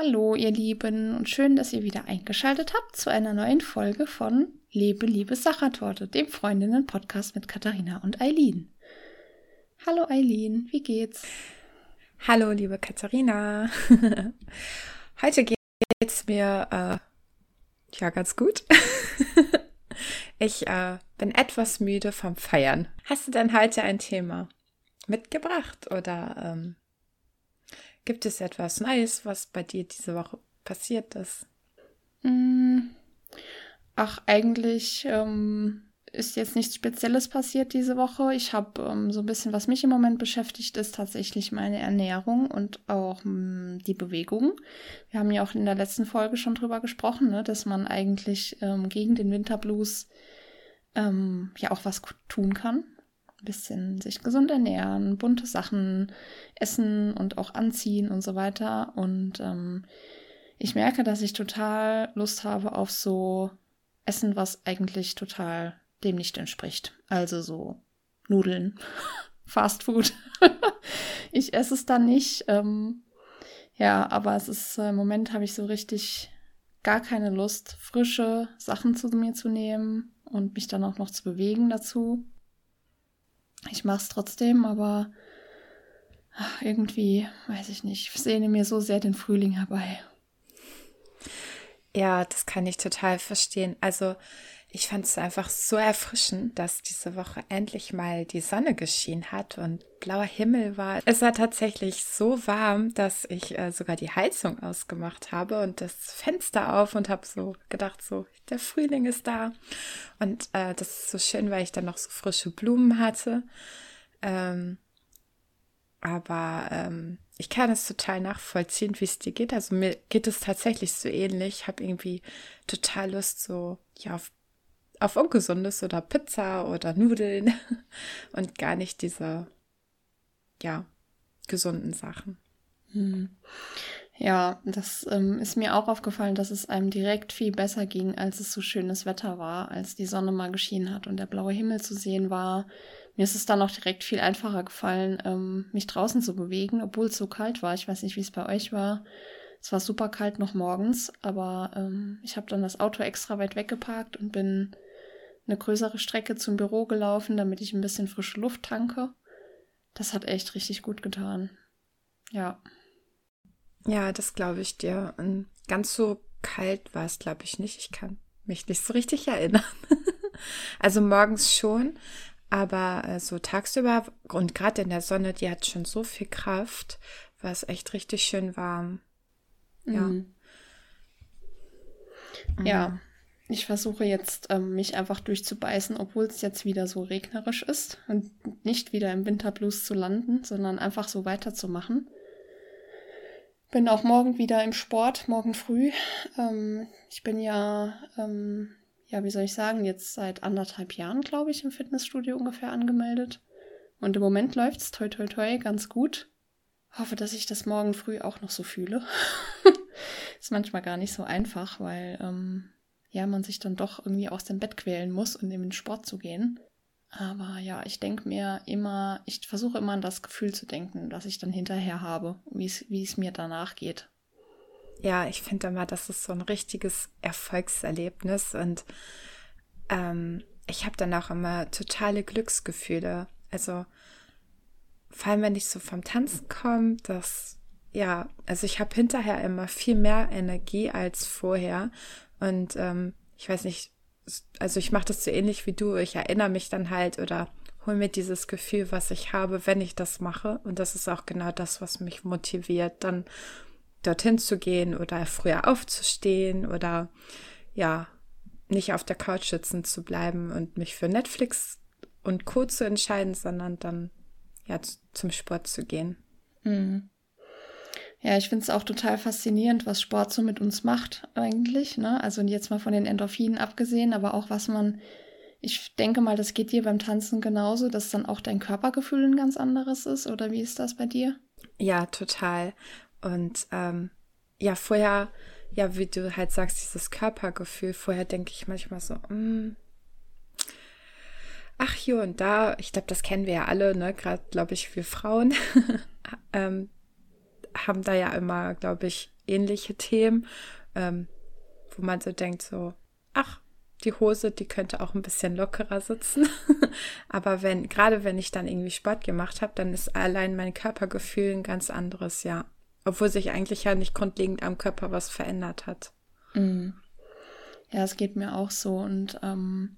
Hallo, ihr Lieben, und schön, dass ihr wieder eingeschaltet habt zu einer neuen Folge von Lebe, liebe Sachertorte, dem Freundinnen-Podcast mit Katharina und Eileen. Hallo, Eileen, wie geht's? Hallo, liebe Katharina. Heute geht's mir äh, ja ganz gut. ich äh, bin etwas müde vom Feiern. Hast du denn heute ein Thema mitgebracht oder ähm, Gibt es etwas Neues, was bei dir diese Woche passiert ist? Mm. Ach, eigentlich ähm, ist jetzt nichts Spezielles passiert diese Woche. Ich habe ähm, so ein bisschen, was mich im Moment beschäftigt, ist tatsächlich meine Ernährung und auch ähm, die Bewegung. Wir haben ja auch in der letzten Folge schon drüber gesprochen, ne, dass man eigentlich ähm, gegen den Winterblues ähm, ja auch was tun kann ein bisschen sich gesund ernähren, bunte Sachen essen und auch anziehen und so weiter. Und ähm, ich merke, dass ich total Lust habe auf so Essen, was eigentlich total dem nicht entspricht. Also so Nudeln, Fast Food. ich esse es dann nicht. Ähm, ja, aber es ist äh, im Moment habe ich so richtig gar keine Lust, frische Sachen zu mir zu nehmen und mich dann auch noch zu bewegen dazu. Ich mache es trotzdem, aber ach, irgendwie, weiß ich nicht, ich sehne mir so sehr den Frühling herbei. Ja, das kann ich total verstehen. Also ich fand es einfach so erfrischend, dass diese Woche endlich mal die Sonne geschienen hat und blauer Himmel war. Es war tatsächlich so warm, dass ich äh, sogar die Heizung ausgemacht habe und das Fenster auf und habe so gedacht, so der Frühling ist da. Und äh, das ist so schön, weil ich dann noch so frische Blumen hatte. Ähm, aber ähm, ich kann es total nachvollziehen, wie es dir geht. Also mir geht es tatsächlich so ähnlich. Ich habe irgendwie total Lust, so ja, auf auf Ungesundes oder Pizza oder Nudeln und gar nicht diese, ja, gesunden Sachen. Hm. Ja, das ähm, ist mir auch aufgefallen, dass es einem direkt viel besser ging, als es so schönes Wetter war, als die Sonne mal geschienen hat und der blaue Himmel zu sehen war. Mir ist es dann auch direkt viel einfacher gefallen, ähm, mich draußen zu bewegen, obwohl es so kalt war. Ich weiß nicht, wie es bei euch war. Es war super kalt noch morgens, aber ähm, ich habe dann das Auto extra weit weggeparkt und bin eine größere Strecke zum Büro gelaufen, damit ich ein bisschen frische Luft tanke. Das hat echt richtig gut getan. Ja. Ja, das glaube ich dir. Und ganz so kalt war es, glaube ich, nicht. Ich kann mich nicht so richtig erinnern. also morgens schon, aber äh, so tagsüber und gerade in der Sonne, die hat schon so viel Kraft, war es echt richtig schön warm. Ja. Mhm. Ja, mhm. Ich versuche jetzt, ähm, mich einfach durchzubeißen, obwohl es jetzt wieder so regnerisch ist und nicht wieder im Winterblues zu landen, sondern einfach so weiterzumachen. Bin auch morgen wieder im Sport, morgen früh. Ähm, ich bin ja, ähm, ja, wie soll ich sagen, jetzt seit anderthalb Jahren, glaube ich, im Fitnessstudio ungefähr angemeldet. Und im Moment läuft es toi toi toi ganz gut. Hoffe, dass ich das morgen früh auch noch so fühle. ist manchmal gar nicht so einfach, weil ähm, ja, man sich dann doch irgendwie aus dem Bett quälen muss, um in den Sport zu gehen. Aber ja, ich denke mir immer, ich versuche immer an das Gefühl zu denken, das ich dann hinterher habe, wie es mir danach geht. Ja, ich finde immer, das ist so ein richtiges Erfolgserlebnis und ähm, ich habe dann auch immer totale Glücksgefühle. Also vor allem, wenn ich so vom Tanzen komme, das ja, also ich habe hinterher immer viel mehr Energie als vorher und ähm, ich weiß nicht, also ich mache das so ähnlich wie du. Ich erinnere mich dann halt oder hole mir dieses Gefühl, was ich habe, wenn ich das mache. Und das ist auch genau das, was mich motiviert, dann dorthin zu gehen oder früher aufzustehen oder ja, nicht auf der Couch sitzen zu bleiben und mich für Netflix und Co. zu entscheiden, sondern dann ja zum Sport zu gehen. Mhm. Ja, ich finde es auch total faszinierend, was Sport so mit uns macht eigentlich. Ne? Also jetzt mal von den Endorphinen abgesehen, aber auch was man, ich denke mal, das geht dir beim Tanzen genauso, dass dann auch dein Körpergefühl ein ganz anderes ist. Oder wie ist das bei dir? Ja, total. Und ähm, ja, vorher, ja, wie du halt sagst, dieses Körpergefühl, vorher denke ich manchmal so, mm, ach hier und da, ich glaube, das kennen wir ja alle, ne? Gerade, glaube ich, wir Frauen. ähm, haben da ja immer, glaube ich, ähnliche Themen, ähm, wo man so denkt, so, ach, die Hose, die könnte auch ein bisschen lockerer sitzen. Aber wenn, gerade wenn ich dann irgendwie Sport gemacht habe, dann ist allein mein Körpergefühl ein ganz anderes, ja. Obwohl sich eigentlich ja nicht grundlegend am Körper was verändert hat. Mm. Ja, es geht mir auch so. Und ähm,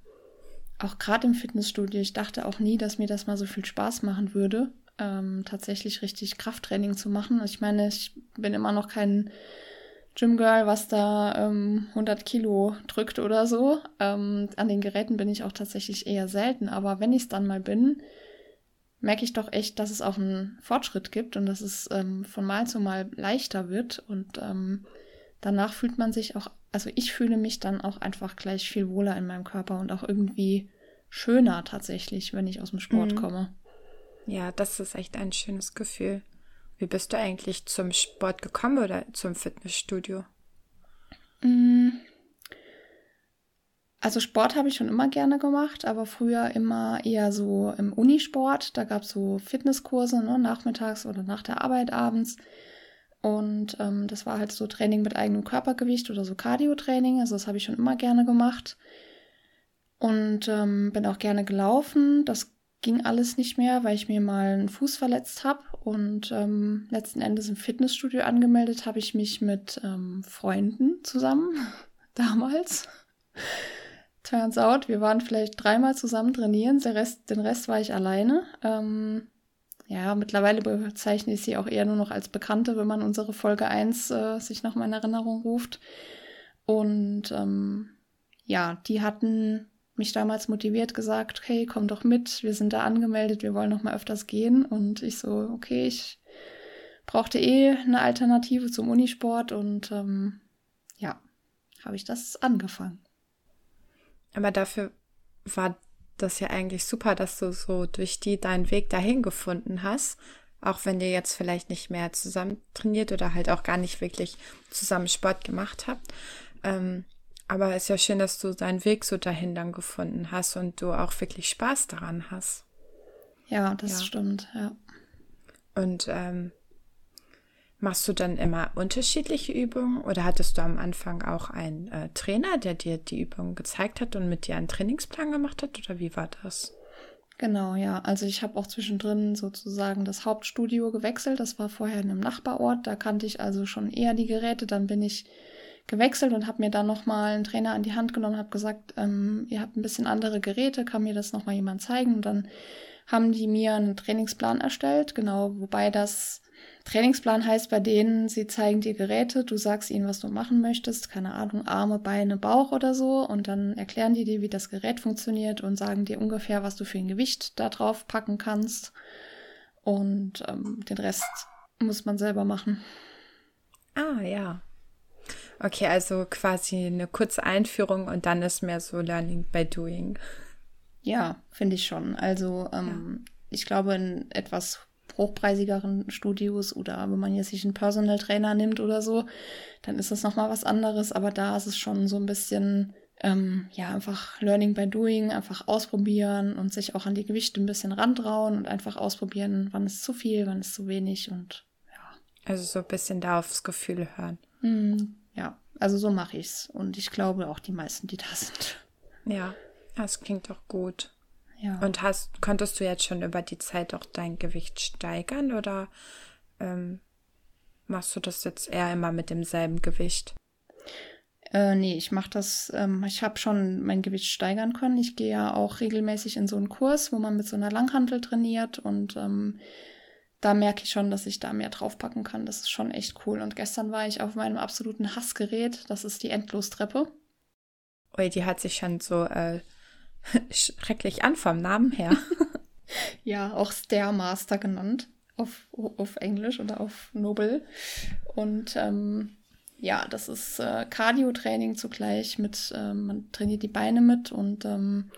auch gerade im Fitnessstudio, ich dachte auch nie, dass mir das mal so viel Spaß machen würde, ähm, tatsächlich richtig Krafttraining zu machen. Ich meine, ich bin immer noch kein Gymgirl, was da ähm, 100 Kilo drückt oder so. Ähm, an den Geräten bin ich auch tatsächlich eher selten, aber wenn ich es dann mal bin, merke ich doch echt, dass es auch einen Fortschritt gibt und dass es ähm, von Mal zu Mal leichter wird und ähm, danach fühlt man sich auch, also ich fühle mich dann auch einfach gleich viel wohler in meinem Körper und auch irgendwie schöner tatsächlich, wenn ich aus dem Sport mhm. komme. Ja, das ist echt ein schönes Gefühl. Wie bist du eigentlich zum Sport gekommen oder zum Fitnessstudio? Mm. Also Sport habe ich schon immer gerne gemacht, aber früher immer eher so im Unisport. Da gab es so Fitnesskurse, ne, nachmittags oder nach der Arbeit abends. Und ähm, das war halt so Training mit eigenem Körpergewicht oder so Cardio-Training. Also das habe ich schon immer gerne gemacht. Und ähm, bin auch gerne gelaufen. Das ging alles nicht mehr, weil ich mir mal einen Fuß verletzt habe und ähm, letzten Endes im Fitnessstudio angemeldet habe ich mich mit ähm, Freunden zusammen damals. Turns out, wir waren vielleicht dreimal zusammen trainieren, der Rest, den Rest war ich alleine. Ähm, ja, mittlerweile bezeichne ich sie auch eher nur noch als Bekannte, wenn man unsere Folge 1 äh, sich noch mal in Erinnerung ruft. Und ähm, ja, die hatten mich damals motiviert, gesagt, hey, komm doch mit, wir sind da angemeldet, wir wollen noch mal öfters gehen. Und ich so, okay, ich brauchte eh eine Alternative zum Unisport und ähm, ja, habe ich das angefangen. Aber dafür war das ja eigentlich super, dass du so durch die deinen Weg dahin gefunden hast. Auch wenn ihr jetzt vielleicht nicht mehr zusammen trainiert oder halt auch gar nicht wirklich zusammen Sport gemacht habt. Ähm, aber es ist ja schön, dass du deinen Weg so dahin dann gefunden hast und du auch wirklich Spaß daran hast. Ja, das ja. stimmt, ja. Und ähm, machst du dann immer unterschiedliche Übungen oder hattest du am Anfang auch einen äh, Trainer, der dir die Übungen gezeigt hat und mit dir einen Trainingsplan gemacht hat oder wie war das? Genau, ja. Also ich habe auch zwischendrin sozusagen das Hauptstudio gewechselt. Das war vorher in einem Nachbarort. Da kannte ich also schon eher die Geräte. Dann bin ich gewechselt und habe mir dann nochmal einen Trainer an die Hand genommen, habe gesagt, ähm, ihr habt ein bisschen andere Geräte, kann mir das nochmal jemand zeigen? Und dann haben die mir einen Trainingsplan erstellt, genau, wobei das Trainingsplan heißt bei denen, sie zeigen dir Geräte, du sagst ihnen, was du machen möchtest, keine Ahnung, Arme, Beine, Bauch oder so, und dann erklären die dir, wie das Gerät funktioniert und sagen dir ungefähr, was du für ein Gewicht da drauf packen kannst. Und ähm, den Rest muss man selber machen. Ah, ja. Okay, also quasi eine kurze Einführung und dann ist mehr so Learning by Doing. Ja, finde ich schon. Also ähm, ja. ich glaube, in etwas hochpreisigeren Studios oder wenn man jetzt sich einen Personal Trainer nimmt oder so, dann ist das nochmal was anderes. Aber da ist es schon so ein bisschen, ähm, ja, einfach Learning by Doing, einfach ausprobieren und sich auch an die Gewichte ein bisschen rantrauen und einfach ausprobieren, wann ist zu viel, wann ist zu wenig und ja. Also so ein bisschen da aufs Gefühl hören. Mhm. Also so mache ich's. Und ich glaube auch die meisten, die da sind. Ja, das klingt doch gut. Ja. Und hast, konntest du jetzt schon über die Zeit auch dein Gewicht steigern oder ähm, machst du das jetzt eher immer mit demselben Gewicht? Äh, nee, ich mache das, ähm, ich habe schon mein Gewicht steigern können. Ich gehe ja auch regelmäßig in so einen Kurs, wo man mit so einer Langhantel trainiert und ähm, da merke ich schon, dass ich da mehr draufpacken kann. Das ist schon echt cool. Und gestern war ich auf meinem absoluten Hassgerät. Das ist die Endlostreppe. Ui, die hat sich schon so äh, schrecklich an vom Namen her. ja, auch Stairmaster genannt. Auf, auf Englisch oder auf Nobel. Und ähm, ja, das ist äh, Cardio-Training zugleich mit, äh, man trainiert die Beine mit und ähm,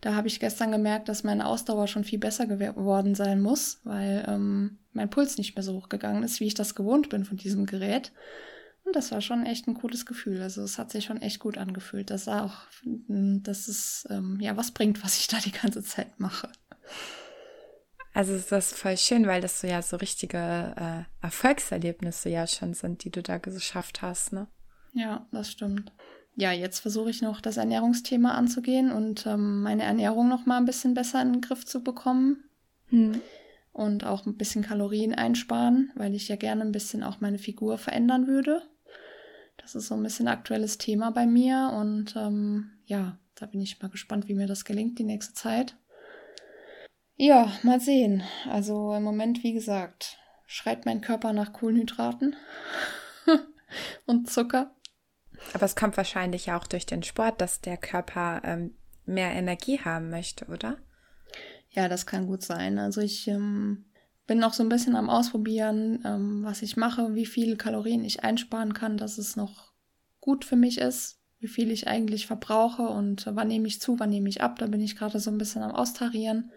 da habe ich gestern gemerkt, dass meine Ausdauer schon viel besser geworden sein muss, weil ähm, mein Puls nicht mehr so hochgegangen ist, wie ich das gewohnt bin von diesem Gerät. Und das war schon echt ein cooles Gefühl. Also es hat sich schon echt gut angefühlt. Das auch, dass es ähm, ja was bringt, was ich da die ganze Zeit mache. Also das ist voll schön, weil das so ja so richtige äh, Erfolgserlebnisse ja schon sind, die du da geschafft hast, ne? Ja, das stimmt. Ja, jetzt versuche ich noch das Ernährungsthema anzugehen und ähm, meine Ernährung noch mal ein bisschen besser in den Griff zu bekommen. Hm. Und auch ein bisschen Kalorien einsparen, weil ich ja gerne ein bisschen auch meine Figur verändern würde. Das ist so ein bisschen aktuelles Thema bei mir und ähm, ja, da bin ich mal gespannt, wie mir das gelingt die nächste Zeit. Ja, mal sehen. Also im Moment, wie gesagt, schreit mein Körper nach Kohlenhydraten und Zucker. Aber es kommt wahrscheinlich auch durch den Sport, dass der Körper ähm, mehr Energie haben möchte, oder? Ja, das kann gut sein. Also ich ähm, bin noch so ein bisschen am Ausprobieren, ähm, was ich mache, wie viele Kalorien ich einsparen kann, dass es noch gut für mich ist, wie viel ich eigentlich verbrauche und wann nehme ich zu, wann nehme ich ab. Da bin ich gerade so ein bisschen am Austarieren.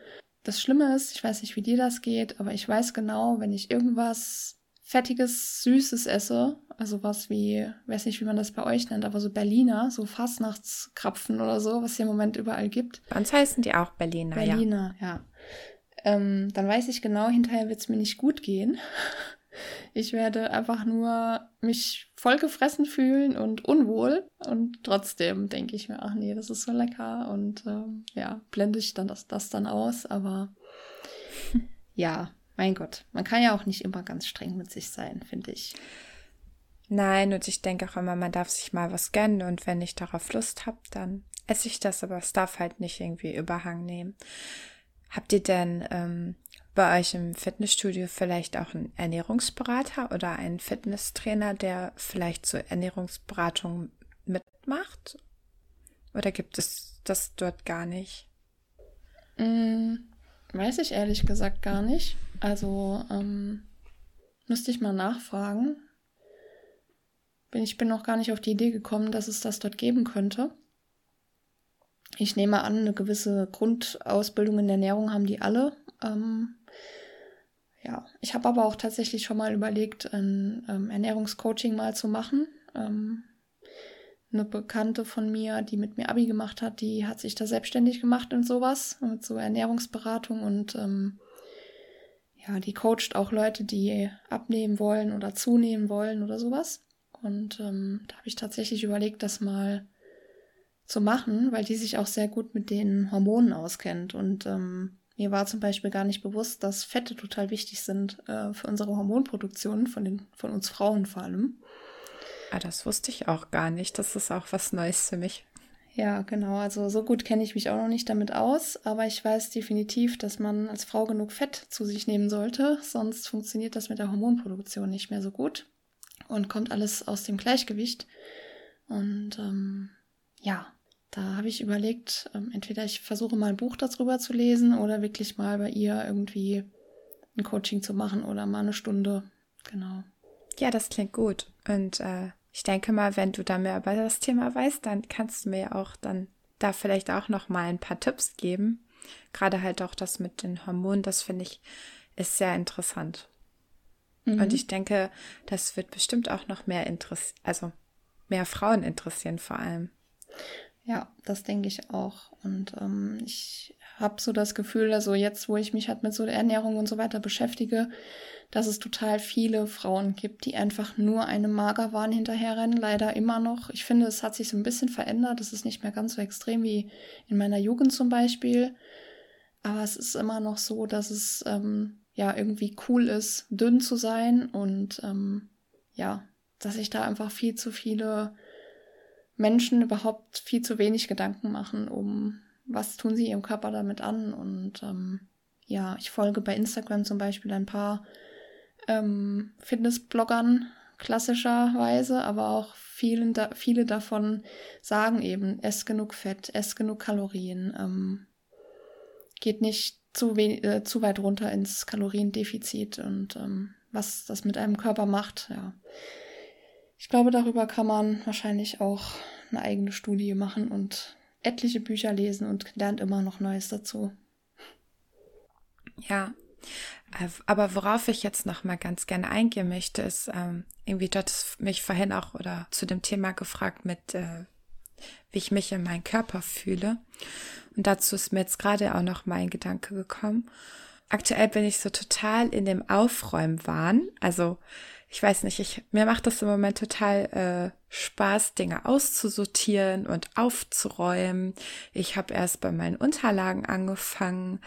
Das Schlimme ist, ich weiß nicht, wie dir das geht, aber ich weiß genau, wenn ich irgendwas fettiges, süßes esse, also was wie, weiß nicht, wie man das bei euch nennt, aber so Berliner, so Fastnachtskrapfen oder so, was es hier im Moment überall gibt. Bei uns heißen die auch Berliner, Berliner, ja. ja. Ähm, dann weiß ich genau, hinterher wird es mir nicht gut gehen. Ich werde einfach nur mich vollgefressen fühlen und unwohl. Und trotzdem denke ich mir, ach nee, das ist so lecker. Und ähm, ja, blende ich dann das, das dann aus. Aber ja, mein Gott, man kann ja auch nicht immer ganz streng mit sich sein, finde ich. Nein, und ich denke auch immer, man darf sich mal was gönnen und wenn ich darauf Lust habe, dann esse ich das, aber es darf halt nicht irgendwie Überhang nehmen. Habt ihr denn ähm, bei euch im Fitnessstudio vielleicht auch einen Ernährungsberater oder einen Fitnesstrainer, der vielleicht zur Ernährungsberatung mitmacht? Oder gibt es das dort gar nicht? Mm, weiß ich ehrlich gesagt gar nicht. Also ähm, müsste ich mal nachfragen. Bin, ich bin noch gar nicht auf die Idee gekommen, dass es das dort geben könnte. Ich nehme an, eine gewisse Grundausbildung in Ernährung haben die alle. Ähm, ja, ich habe aber auch tatsächlich schon mal überlegt, ein ähm, Ernährungscoaching mal zu machen. Ähm, eine Bekannte von mir, die mit mir Abi gemacht hat, die hat sich da selbstständig gemacht und sowas, mit so Ernährungsberatung und ähm, ja, die coacht auch Leute, die abnehmen wollen oder zunehmen wollen oder sowas. Und ähm, da habe ich tatsächlich überlegt, das mal zu machen, weil die sich auch sehr gut mit den Hormonen auskennt und ähm, mir war zum Beispiel gar nicht bewusst, dass Fette total wichtig sind äh, für unsere Hormonproduktion, von, den, von uns Frauen vor allem. Ah, das wusste ich auch gar nicht. Das ist auch was Neues für mich. Ja, genau. Also so gut kenne ich mich auch noch nicht damit aus, aber ich weiß definitiv, dass man als Frau genug Fett zu sich nehmen sollte, sonst funktioniert das mit der Hormonproduktion nicht mehr so gut und kommt alles aus dem Gleichgewicht. Und ähm, ja, da habe ich überlegt, ähm, entweder ich versuche mal ein Buch darüber zu lesen oder wirklich mal bei ihr irgendwie ein Coaching zu machen oder mal eine Stunde. Genau. Ja, das klingt gut. Und äh, ich denke mal, wenn du da mehr über das Thema weißt, dann kannst du mir ja auch dann da vielleicht auch noch mal ein paar Tipps geben. Gerade halt auch das mit den Hormonen, das finde ich ist sehr interessant. Mhm. Und ich denke, das wird bestimmt auch noch mehr interessieren, also mehr Frauen interessieren vor allem. Ja, das denke ich auch. Und ähm, ich habe so das Gefühl, also jetzt, wo ich mich halt mit so der Ernährung und so weiter beschäftige, dass es total viele Frauen gibt, die einfach nur einem Magerwahn hinterherrennen, leider immer noch. Ich finde, es hat sich so ein bisschen verändert. Es ist nicht mehr ganz so extrem wie in meiner Jugend zum Beispiel. Aber es ist immer noch so, dass es ähm, ja irgendwie cool ist, dünn zu sein und ähm, ja, dass sich da einfach viel zu viele Menschen überhaupt viel zu wenig Gedanken machen, um was tun sie ihrem Körper damit an. Und ähm, ja, ich folge bei Instagram zum Beispiel ein paar ähm, Fitnessbloggern klassischerweise, aber auch vielen da, viele davon sagen eben, ess genug Fett, ess genug Kalorien, ähm, geht nicht zu, äh, zu weit runter ins Kaloriendefizit und ähm, was das mit einem Körper macht, ja. Ich glaube, darüber kann man wahrscheinlich auch eine eigene Studie machen und etliche Bücher lesen und lernt immer noch Neues dazu. Ja, äh, aber worauf ich jetzt noch mal ganz gerne eingehen möchte, ist ähm, irgendwie dort mich vorhin auch oder zu dem Thema gefragt mit, äh, wie ich mich in meinem Körper fühle. Und dazu ist mir jetzt gerade auch noch mal ein Gedanke gekommen. aktuell bin ich so total in dem Aufräumwahn. Also ich weiß nicht, ich, mir macht das im Moment total äh, Spaß, Dinge auszusortieren und aufzuräumen. Ich habe erst bei meinen Unterlagen angefangen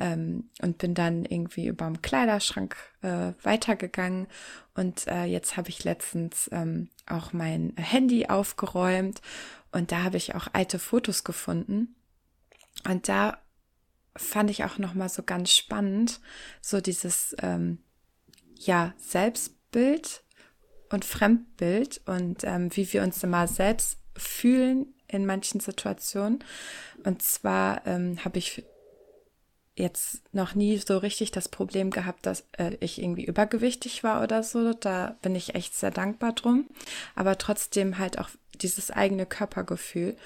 ähm, und bin dann irgendwie über dem Kleiderschrank äh, weitergegangen. Und äh, jetzt habe ich letztens ähm, auch mein Handy aufgeräumt und da habe ich auch alte Fotos gefunden. Und da fand ich auch noch mal so ganz spannend, so dieses ähm, ja Selbstbild und Fremdbild und ähm, wie wir uns immer selbst fühlen in manchen Situationen. Und zwar ähm, habe ich jetzt noch nie so richtig das Problem gehabt, dass äh, ich irgendwie übergewichtig war oder so. Da bin ich echt sehr dankbar drum. Aber trotzdem halt auch dieses eigene Körpergefühl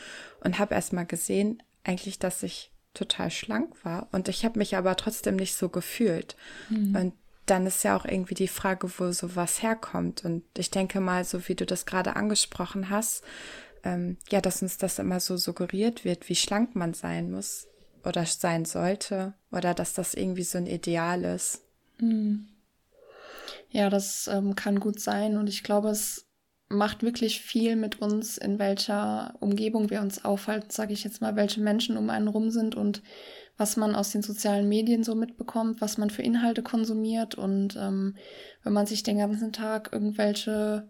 und habe erst mal gesehen, eigentlich, dass ich total schlank war und ich habe mich aber trotzdem nicht so gefühlt. Mhm. Und dann ist ja auch irgendwie die Frage, wo sowas herkommt. Und ich denke mal, so wie du das gerade angesprochen hast, ähm, ja, dass uns das immer so suggeriert wird, wie schlank man sein muss oder sein sollte oder dass das irgendwie so ein Ideal ist. Mhm. Ja, das ähm, kann gut sein und ich glaube, es macht wirklich viel mit uns, in welcher Umgebung wir uns aufhalten, sage ich jetzt mal, welche Menschen um einen rum sind und was man aus den sozialen Medien so mitbekommt, was man für Inhalte konsumiert und ähm, wenn man sich den ganzen Tag irgendwelche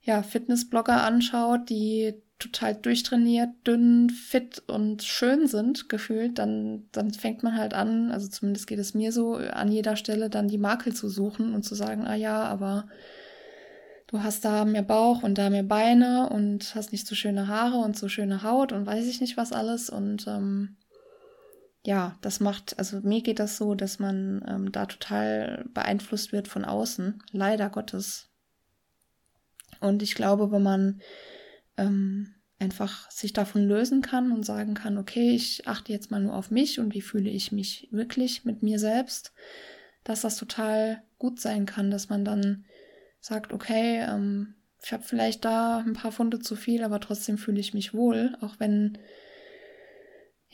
ja, Fitnessblogger anschaut, die total durchtrainiert, dünn, fit und schön sind, gefühlt, dann, dann fängt man halt an, also zumindest geht es mir so, an jeder Stelle dann die Makel zu suchen und zu sagen, ah ja, aber du hast da mehr Bauch und da mehr Beine und hast nicht so schöne Haare und so schöne Haut und weiß ich nicht was alles. Und ähm, ja, das macht, also mir geht das so, dass man ähm, da total beeinflusst wird von außen, leider Gottes. Und ich glaube, wenn man ähm, einfach sich davon lösen kann und sagen kann, okay, ich achte jetzt mal nur auf mich und wie fühle ich mich wirklich mit mir selbst, dass das total gut sein kann, dass man dann sagt, okay, ähm, ich habe vielleicht da ein paar Funde zu viel, aber trotzdem fühle ich mich wohl, auch wenn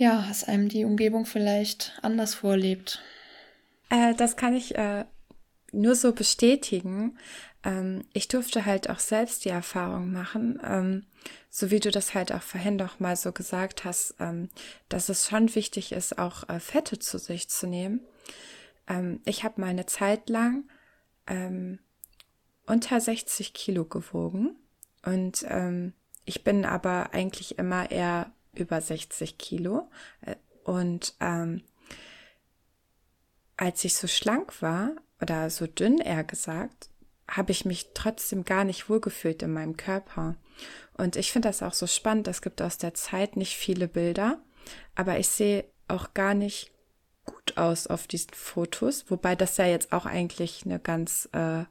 ja, es einem die Umgebung vielleicht anders vorlebt. Äh, das kann ich äh, nur so bestätigen. Ähm, ich durfte halt auch selbst die Erfahrung machen, ähm, so wie du das halt auch vorhin doch mal so gesagt hast, ähm, dass es schon wichtig ist, auch äh, Fette zu sich zu nehmen. Ähm, ich habe mal eine Zeit lang ähm, unter 60 Kilo gewogen und ähm, ich bin aber eigentlich immer eher über 60 Kilo äh, und ähm, als ich so schlank war oder so dünn eher gesagt, habe ich mich trotzdem gar nicht wohlgefühlt in meinem Körper. Und ich finde das auch so spannend. Es gibt aus der Zeit nicht viele Bilder, aber ich sehe auch gar nicht gut aus auf diesen Fotos, wobei das ja jetzt auch eigentlich eine ganz äh,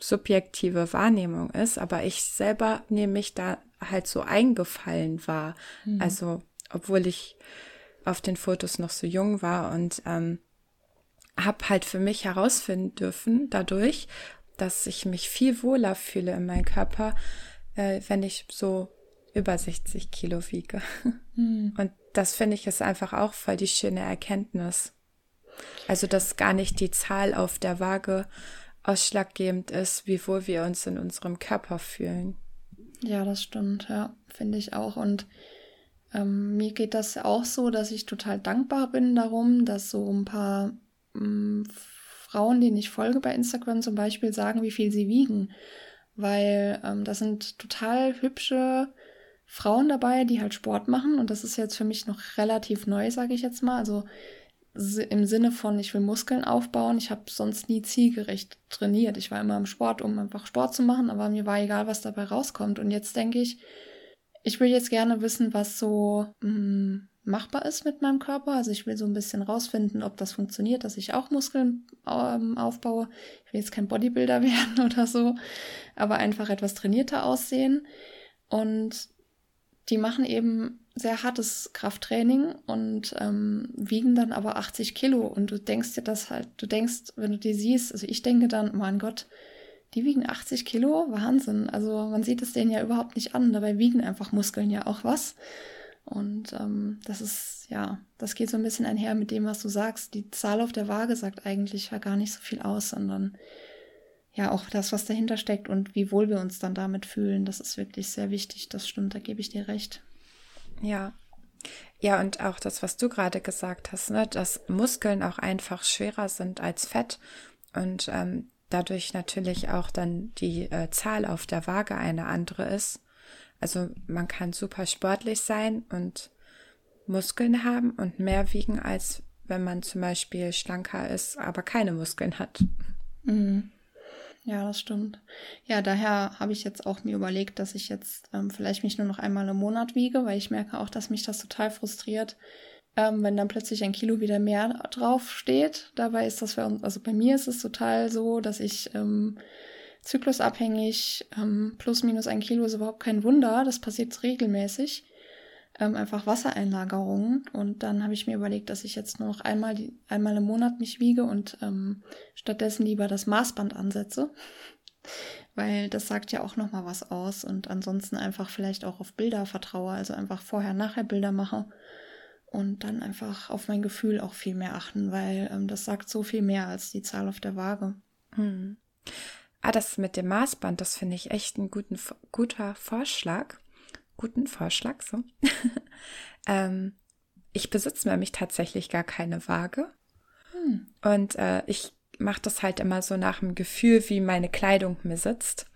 subjektive Wahrnehmung ist, aber ich selber nehme mich da halt so eingefallen war. Mhm. Also, obwohl ich auf den Fotos noch so jung war und ähm, habe halt für mich herausfinden dürfen dadurch, dass ich mich viel wohler fühle in meinem Körper, äh, wenn ich so über 60 Kilo wiege. Mhm. Und das finde ich ist einfach auch voll die schöne Erkenntnis. Also, dass gar nicht die Zahl auf der Waage ausschlaggebend ist, wie wohl wir uns in unserem Körper fühlen. Ja, das stimmt, ja, finde ich auch. Und ähm, mir geht das auch so, dass ich total dankbar bin darum, dass so ein paar ähm, Frauen, denen ich folge bei Instagram zum Beispiel, sagen, wie viel sie wiegen. Weil ähm, das sind total hübsche Frauen dabei, die halt Sport machen. Und das ist jetzt für mich noch relativ neu, sage ich jetzt mal. Also im Sinne von, ich will Muskeln aufbauen. Ich habe sonst nie zielgerecht trainiert. Ich war immer im Sport, um einfach Sport zu machen, aber mir war egal, was dabei rauskommt. Und jetzt denke ich, ich will jetzt gerne wissen, was so mh, mm, machbar ist mit meinem Körper. Also ich will so ein bisschen rausfinden, ob das funktioniert, dass ich auch Muskeln ähm, aufbaue. Ich will jetzt kein Bodybuilder werden oder so, aber einfach etwas trainierter aussehen. Und die machen eben sehr hartes Krafttraining und ähm, wiegen dann aber 80 Kilo und du denkst dir das halt, du denkst, wenn du die siehst, also ich denke dann, mein Gott, die wiegen 80 Kilo, Wahnsinn. Also man sieht es denen ja überhaupt nicht an, dabei wiegen einfach Muskeln ja auch was. Und ähm, das ist, ja, das geht so ein bisschen einher mit dem, was du sagst. Die Zahl auf der Waage sagt eigentlich ja gar nicht so viel aus, sondern ja auch das, was dahinter steckt und wie wohl wir uns dann damit fühlen. Das ist wirklich sehr wichtig. Das stimmt, da gebe ich dir recht. Ja. Ja, und auch das, was du gerade gesagt hast, ne, dass Muskeln auch einfach schwerer sind als Fett und ähm, dadurch natürlich auch dann die äh, Zahl auf der Waage eine andere ist. Also man kann super sportlich sein und Muskeln haben und mehr wiegen, als wenn man zum Beispiel schlanker ist, aber keine Muskeln hat. Mhm. Ja, das stimmt. Ja, daher habe ich jetzt auch mir überlegt, dass ich jetzt ähm, vielleicht mich nur noch einmal im Monat wiege, weil ich merke auch, dass mich das total frustriert, ähm, wenn dann plötzlich ein Kilo wieder mehr drauf steht. Dabei ist das für uns, also bei mir ist es total so, dass ich ähm, zyklusabhängig, ähm, plus minus ein Kilo ist überhaupt kein Wunder, das passiert regelmäßig. Ähm, einfach Wassereinlagerungen. Und dann habe ich mir überlegt, dass ich jetzt nur noch einmal, die, einmal im Monat mich wiege und ähm, stattdessen lieber das Maßband ansetze. Weil das sagt ja auch nochmal was aus und ansonsten einfach vielleicht auch auf Bilder vertraue, also einfach vorher-nachher Bilder mache und dann einfach auf mein Gefühl auch viel mehr achten, weil ähm, das sagt so viel mehr als die Zahl auf der Waage. Hm. Ah, das mit dem Maßband, das finde ich echt ein guter Vorschlag. Guten Vorschlag, so. ähm, ich besitze nämlich tatsächlich gar keine Waage. Hm. Und äh, ich mache das halt immer so nach dem Gefühl, wie meine Kleidung mir sitzt.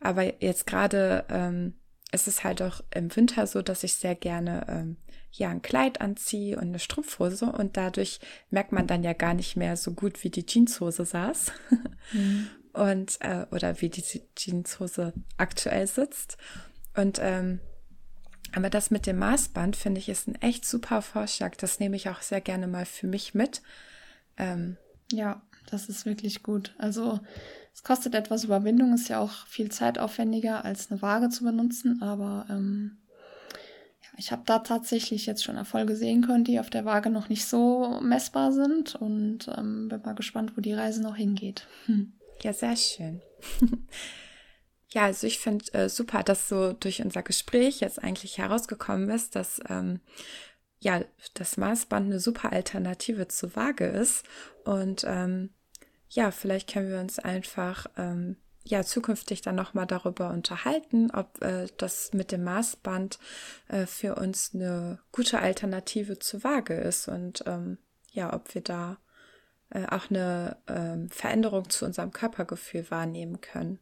Aber jetzt gerade ähm, ist es halt auch im Winter so, dass ich sehr gerne ähm, ja ein Kleid anziehe und eine Strumpfhose und dadurch merkt man dann ja gar nicht mehr so gut, wie die Jeanshose saß. Mhm. Und äh, oder wie die Jeanshose aktuell sitzt. Und ähm, aber das mit dem Maßband finde ich ist ein echt super Vorschlag. Das nehme ich auch sehr gerne mal für mich mit. Ähm, ja, das ist wirklich gut. Also es kostet etwas Überwindung, ist ja auch viel zeitaufwendiger als eine Waage zu benutzen, aber ähm, ich habe da tatsächlich jetzt schon Erfolge sehen können, die auf der Waage noch nicht so messbar sind und ähm, bin mal gespannt, wo die Reise noch hingeht. Hm. Ja, sehr schön. ja, also ich finde äh, super, dass so durch unser Gespräch jetzt eigentlich herausgekommen ist, dass ähm, ja das Maßband eine super Alternative zur Waage ist. Und ähm, ja, vielleicht können wir uns einfach ähm, ja zukünftig dann noch mal darüber unterhalten, ob äh, das mit dem Maßband äh, für uns eine gute Alternative zur Waage ist und ähm, ja, ob wir da äh, auch eine ähm, Veränderung zu unserem Körpergefühl wahrnehmen können,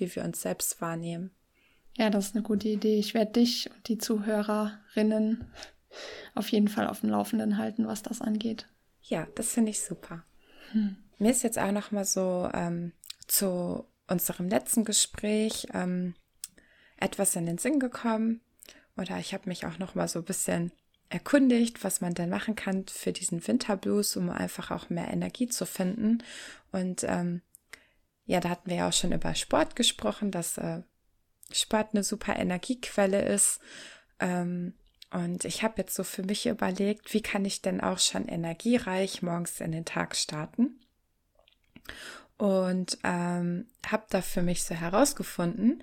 wie wir uns selbst wahrnehmen. Ja, das ist eine gute Idee. Ich werde dich und die Zuhörerinnen auf jeden Fall auf dem Laufenden halten, was das angeht. Ja, das finde ich super. Hm. Mir ist jetzt auch noch mal so ähm, zu unserem letzten Gespräch ähm, etwas in den Sinn gekommen oder ich habe mich auch noch mal so ein bisschen erkundigt, was man denn machen kann für diesen Winterblues, um einfach auch mehr Energie zu finden. Und ähm, ja, da hatten wir ja auch schon über Sport gesprochen, dass äh, Sport eine super Energiequelle ist. Ähm, und ich habe jetzt so für mich überlegt, wie kann ich denn auch schon energiereich morgens in den Tag starten? und ähm, habe da für mich so herausgefunden,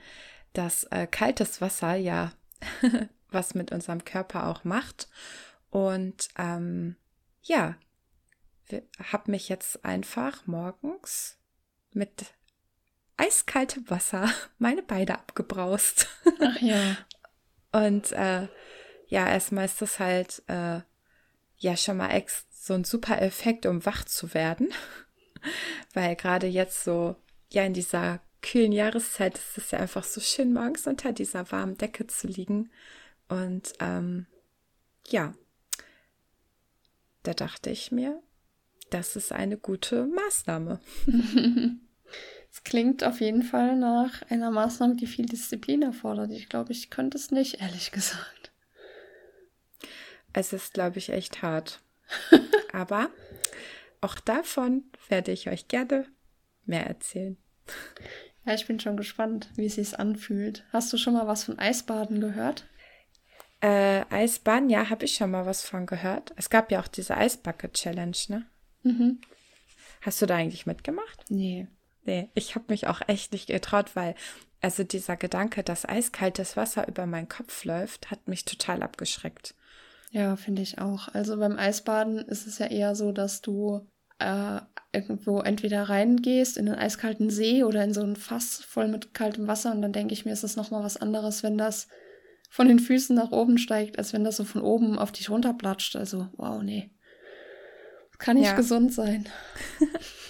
dass äh, kaltes Wasser ja was mit unserem Körper auch macht. Und ähm, ja, habe mich jetzt einfach morgens mit eiskaltem Wasser meine Beine abgebraust. Ach ja. Und äh, ja, erstmal ist das halt äh, ja schon mal so ein super Effekt, um wach zu werden. Weil gerade jetzt so, ja, in dieser kühlen Jahreszeit ist es ja einfach so schön, morgens unter dieser warmen Decke zu liegen. Und ähm, ja, da dachte ich mir, das ist eine gute Maßnahme. Es klingt auf jeden Fall nach einer Maßnahme, die viel Disziplin erfordert. Ich glaube, ich könnte es nicht, ehrlich gesagt. Es ist, glaube ich, echt hart. Aber auch davon werde ich euch gerne mehr erzählen. Ja, ich bin schon gespannt, wie es sich anfühlt. Hast du schon mal was von Eisbaden gehört? Äh, Eisbaden, ja, habe ich schon mal was von gehört. Es gab ja auch diese Eisbucket Challenge, ne? Mhm. Hast du da eigentlich mitgemacht? Nee. Nee, ich habe mich auch echt nicht getraut, weil also dieser Gedanke, dass eiskaltes Wasser über meinen Kopf läuft, hat mich total abgeschreckt. Ja, finde ich auch. Also beim Eisbaden ist es ja eher so, dass du äh, irgendwo entweder reingehst in einen eiskalten See oder in so ein Fass voll mit kaltem Wasser und dann denke ich mir, ist das nochmal was anderes, wenn das von den Füßen nach oben steigt, als wenn das so von oben auf dich runterplatscht. Also, wow, nee. Kann nicht ja. gesund sein.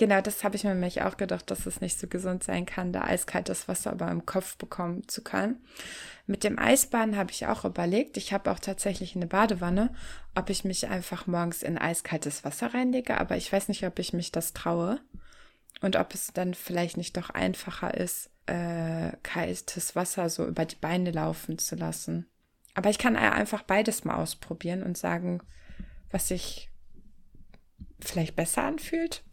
genau, das habe ich mir nämlich auch gedacht, dass es nicht so gesund sein kann, da eiskaltes Wasser aber im Kopf bekommen zu können. Mit dem Eisbaden habe ich auch überlegt, ich habe auch tatsächlich eine Badewanne, ob ich mich einfach morgens in eiskaltes Wasser reinlege, aber ich weiß nicht, ob ich mich das traue und ob es dann vielleicht nicht doch einfacher ist, äh, kaltes Wasser so über die Beine laufen zu lassen. Aber ich kann einfach beides mal ausprobieren und sagen, was sich vielleicht besser anfühlt.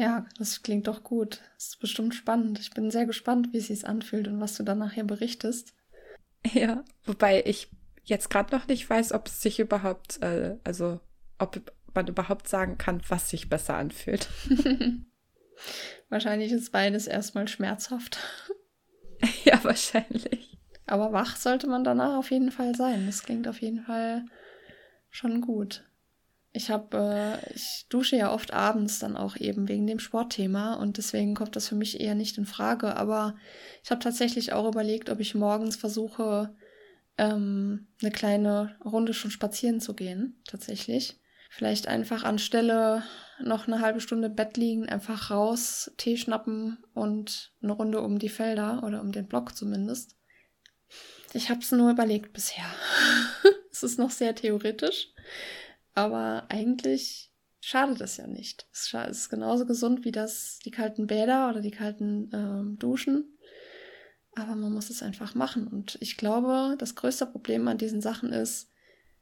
Ja, das klingt doch gut. Das ist bestimmt spannend. Ich bin sehr gespannt, wie es sich anfühlt und was du dann nachher berichtest. Ja, wobei ich jetzt gerade noch nicht weiß, ob es sich überhaupt, äh, also ob man überhaupt sagen kann, was sich besser anfühlt. Wahrscheinlich ist beides erstmal schmerzhaft. ja, wahrscheinlich. Aber wach sollte man danach auf jeden Fall sein. Das klingt auf jeden Fall schon gut. Ich habe, äh, ich dusche ja oft abends dann auch eben wegen dem Sportthema und deswegen kommt das für mich eher nicht in Frage. Aber ich habe tatsächlich auch überlegt, ob ich morgens versuche, ähm, eine kleine Runde schon spazieren zu gehen. Tatsächlich. Vielleicht einfach anstelle noch eine halbe Stunde Bett liegen, einfach raus, Tee schnappen und eine Runde um die Felder oder um den Block zumindest. Ich habe es nur überlegt bisher. es ist noch sehr theoretisch. Aber eigentlich schadet es ja nicht. Es ist genauso gesund wie das, die kalten Bäder oder die kalten ähm, Duschen. Aber man muss es einfach machen. Und ich glaube, das größte Problem an diesen Sachen ist,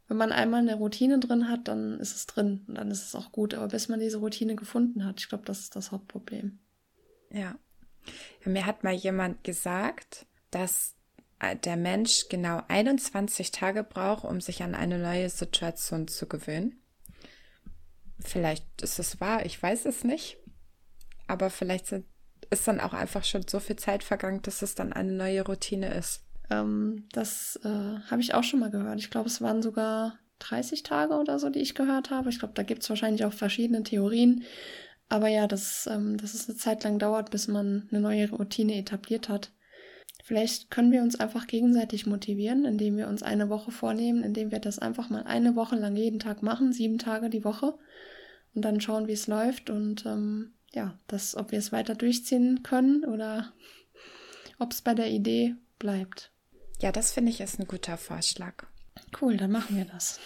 wenn man einmal eine Routine drin hat, dann ist es drin und dann ist es auch gut. Aber bis man diese Routine gefunden hat, ich glaube, das ist das Hauptproblem. Ja. mir hat mal jemand gesagt, dass der Mensch genau 21 Tage braucht, um sich an eine neue Situation zu gewöhnen. Vielleicht ist es wahr, ich weiß es nicht. Aber vielleicht sind, ist dann auch einfach schon so viel Zeit vergangen, dass es dann eine neue Routine ist. Ähm, das äh, habe ich auch schon mal gehört. Ich glaube, es waren sogar 30 Tage oder so, die ich gehört habe. Ich glaube, da gibt es wahrscheinlich auch verschiedene Theorien. Aber ja, dass, ähm, dass es eine Zeit lang dauert, bis man eine neue Routine etabliert hat. Vielleicht können wir uns einfach gegenseitig motivieren, indem wir uns eine Woche vornehmen, indem wir das einfach mal eine Woche lang jeden Tag machen, sieben Tage die Woche und dann schauen, wie es läuft und ähm, ja, das, ob wir es weiter durchziehen können oder ob es bei der Idee bleibt. Ja, das finde ich ist ein guter Vorschlag. Cool, dann machen wir das.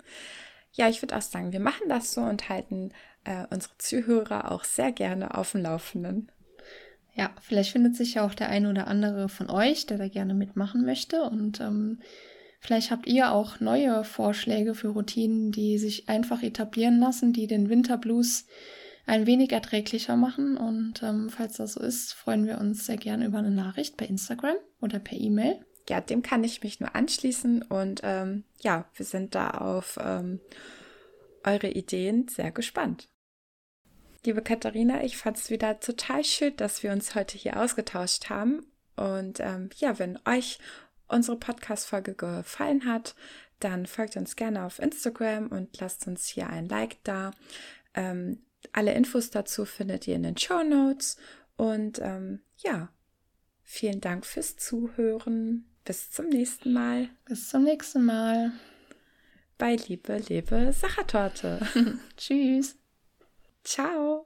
ja, ich würde auch sagen, wir machen das so und halten äh, unsere Zuhörer auch sehr gerne auf dem Laufenden. Ja, vielleicht findet sich ja auch der eine oder andere von euch, der da gerne mitmachen möchte. Und ähm, vielleicht habt ihr auch neue Vorschläge für Routinen, die sich einfach etablieren lassen, die den Winterblues ein wenig erträglicher machen. Und ähm, falls das so ist, freuen wir uns sehr gerne über eine Nachricht per Instagram oder per E-Mail. Ja, dem kann ich mich nur anschließen. Und ähm, ja, wir sind da auf ähm, eure Ideen sehr gespannt. Liebe Katharina, ich fand es wieder total schön, dass wir uns heute hier ausgetauscht haben. Und ähm, ja, wenn euch unsere Podcast-Folge gefallen hat, dann folgt uns gerne auf Instagram und lasst uns hier ein Like da. Ähm, alle Infos dazu findet ihr in den Show Notes. Und ähm, ja, vielen Dank fürs Zuhören. Bis zum nächsten Mal. Bis zum nächsten Mal. Bei Liebe, Liebe Sachertorte. Tschüss. Ciao.